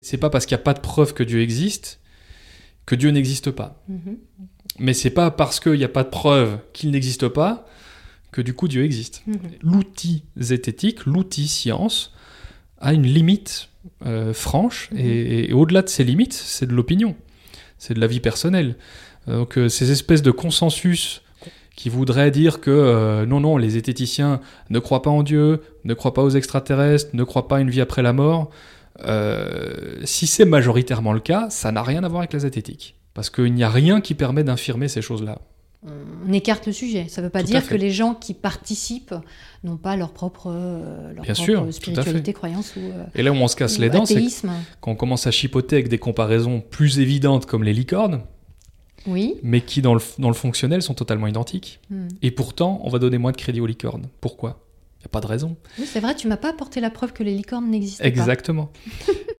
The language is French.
C'est pas parce qu'il n'y a pas de preuve que Dieu existe que Dieu n'existe pas. Mhm. Mais c'est pas parce qu'il n'y a pas de preuve qu'il n'existe pas que du coup Dieu existe. Mhm. L'outil zététique, l'outil science, a une limite euh, franche, Mhm. et, et au-delà de ces limites, c'est de l'opinion, c'est de la vie personnelle. Euh, Donc euh, ces espèces de consensus qui voudraient dire que euh, non, non, les zététiciens ne croient pas en Dieu, ne croient pas aux extraterrestres, ne croient pas à une vie après la mort, euh, si c'est majoritairement le cas, ça n'a rien à voir avec la zététique. Parce qu'il n'y a rien qui permet d'infirmer ces choses-là. On écarte le sujet. Ça ne veut pas Tout dire que les gens qui participent n'ont pas leur propre, euh, leur Bien propre sûr, tout à spiritualité, croyance ou, euh, Et là où on se casse les dents, c'est quand on commence à chipoter avec des comparaisons plus évidentes comme les licornes, Oui. mais qui dans le, dans le fonctionnel sont totalement identiques. Hmm. Et pourtant, on va donner moins de crédit aux licornes. Pourquoi? Il n'y a pas de raison. Oui, c'est vrai, tu m'as pas apporté la preuve que les licornes n'existent pas. Exactement.